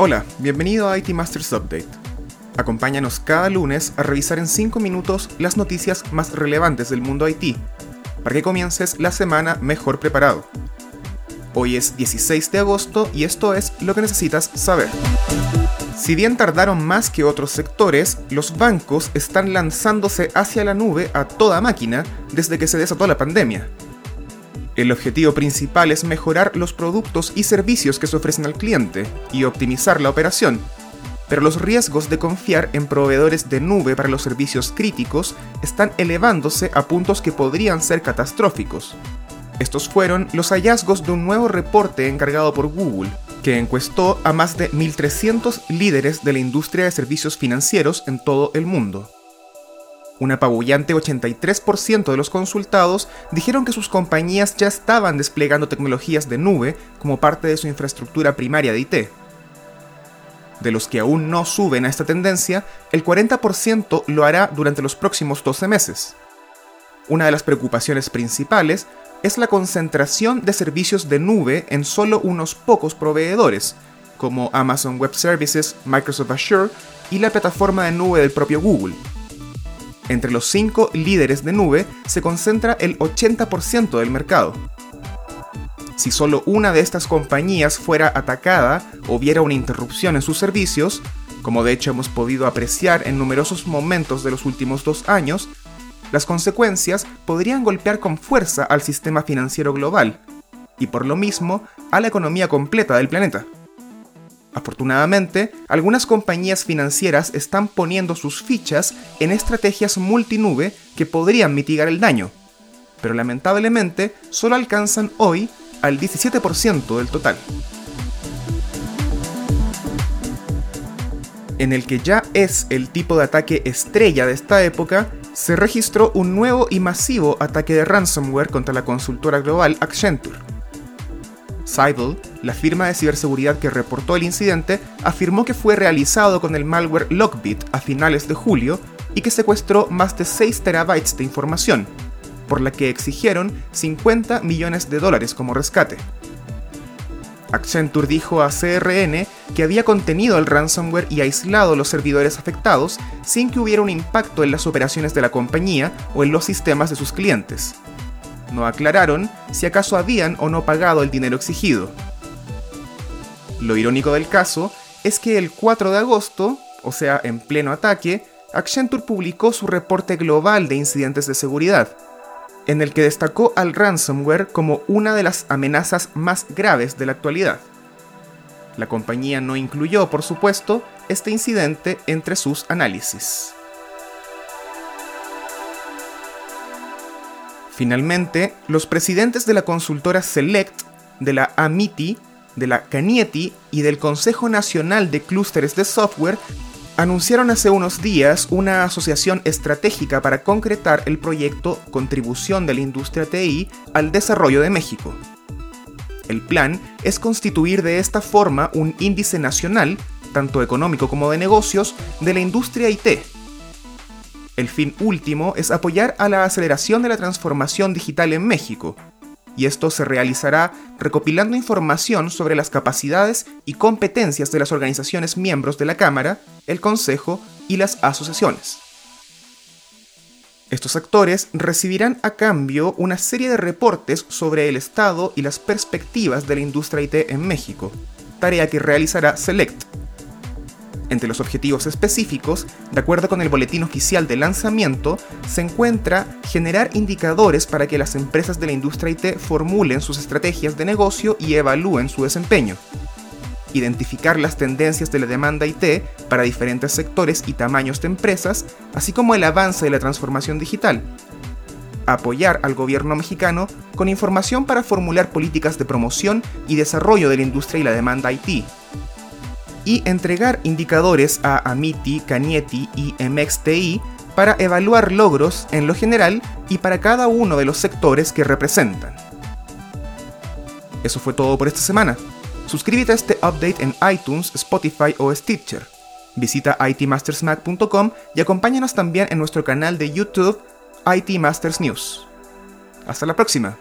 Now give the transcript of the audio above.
Hola, bienvenido a IT Masters Update. Acompáñanos cada lunes a revisar en 5 minutos las noticias más relevantes del mundo IT, para que comiences la semana mejor preparado. Hoy es 16 de agosto y esto es lo que necesitas saber. Si bien tardaron más que otros sectores, los bancos están lanzándose hacia la nube a toda máquina desde que se desató la pandemia. El objetivo principal es mejorar los productos y servicios que se ofrecen al cliente y optimizar la operación, pero los riesgos de confiar en proveedores de nube para los servicios críticos están elevándose a puntos que podrían ser catastróficos. Estos fueron los hallazgos de un nuevo reporte encargado por Google, que encuestó a más de 1.300 líderes de la industria de servicios financieros en todo el mundo. Un apabullante 83% de los consultados dijeron que sus compañías ya estaban desplegando tecnologías de nube como parte de su infraestructura primaria de IT. De los que aún no suben a esta tendencia, el 40% lo hará durante los próximos 12 meses. Una de las preocupaciones principales es la concentración de servicios de nube en solo unos pocos proveedores, como Amazon Web Services, Microsoft Azure y la plataforma de nube del propio Google. Entre los cinco líderes de nube se concentra el 80% del mercado. Si solo una de estas compañías fuera atacada o hubiera una interrupción en sus servicios, como de hecho hemos podido apreciar en numerosos momentos de los últimos dos años, las consecuencias podrían golpear con fuerza al sistema financiero global, y por lo mismo a la economía completa del planeta. Afortunadamente, algunas compañías financieras están poniendo sus fichas en estrategias multinube que podrían mitigar el daño, pero lamentablemente solo alcanzan hoy al 17% del total. En el que ya es el tipo de ataque estrella de esta época, se registró un nuevo y masivo ataque de ransomware contra la consultora global Accenture. Cybele, la firma de ciberseguridad que reportó el incidente, afirmó que fue realizado con el malware Lockbit a finales de julio y que secuestró más de 6 terabytes de información, por la que exigieron 50 millones de dólares como rescate. Accenture dijo a CRN que había contenido el ransomware y aislado los servidores afectados sin que hubiera un impacto en las operaciones de la compañía o en los sistemas de sus clientes. No aclararon si acaso habían o no pagado el dinero exigido. Lo irónico del caso es que el 4 de agosto, o sea, en pleno ataque, Accenture publicó su reporte global de incidentes de seguridad, en el que destacó al ransomware como una de las amenazas más graves de la actualidad. La compañía no incluyó, por supuesto, este incidente entre sus análisis. Finalmente, los presidentes de la consultora Select, de la AMITI, de la CANIETI y del Consejo Nacional de Clústeres de Software anunciaron hace unos días una asociación estratégica para concretar el proyecto Contribución de la Industria TI al Desarrollo de México. El plan es constituir de esta forma un índice nacional, tanto económico como de negocios, de la industria IT. El fin último es apoyar a la aceleración de la transformación digital en México, y esto se realizará recopilando información sobre las capacidades y competencias de las organizaciones miembros de la Cámara, el Consejo y las asociaciones. Estos actores recibirán a cambio una serie de reportes sobre el estado y las perspectivas de la industria IT en México, tarea que realizará Select, entre los objetivos específicos, de acuerdo con el boletín oficial de lanzamiento, se encuentra generar indicadores para que las empresas de la industria IT formulen sus estrategias de negocio y evalúen su desempeño. Identificar las tendencias de la demanda IT para diferentes sectores y tamaños de empresas, así como el avance de la transformación digital. Apoyar al gobierno mexicano con información para formular políticas de promoción y desarrollo de la industria y la demanda IT, y entregar indicadores a Amiti, Canieti y MXTI para evaluar logros en lo general y para cada uno de los sectores que representan. Eso fue todo por esta semana. Suscríbete a este update en iTunes, Spotify o Stitcher. Visita itmastersmac.com y acompáñanos también en nuestro canal de YouTube IT Masters News. Hasta la próxima.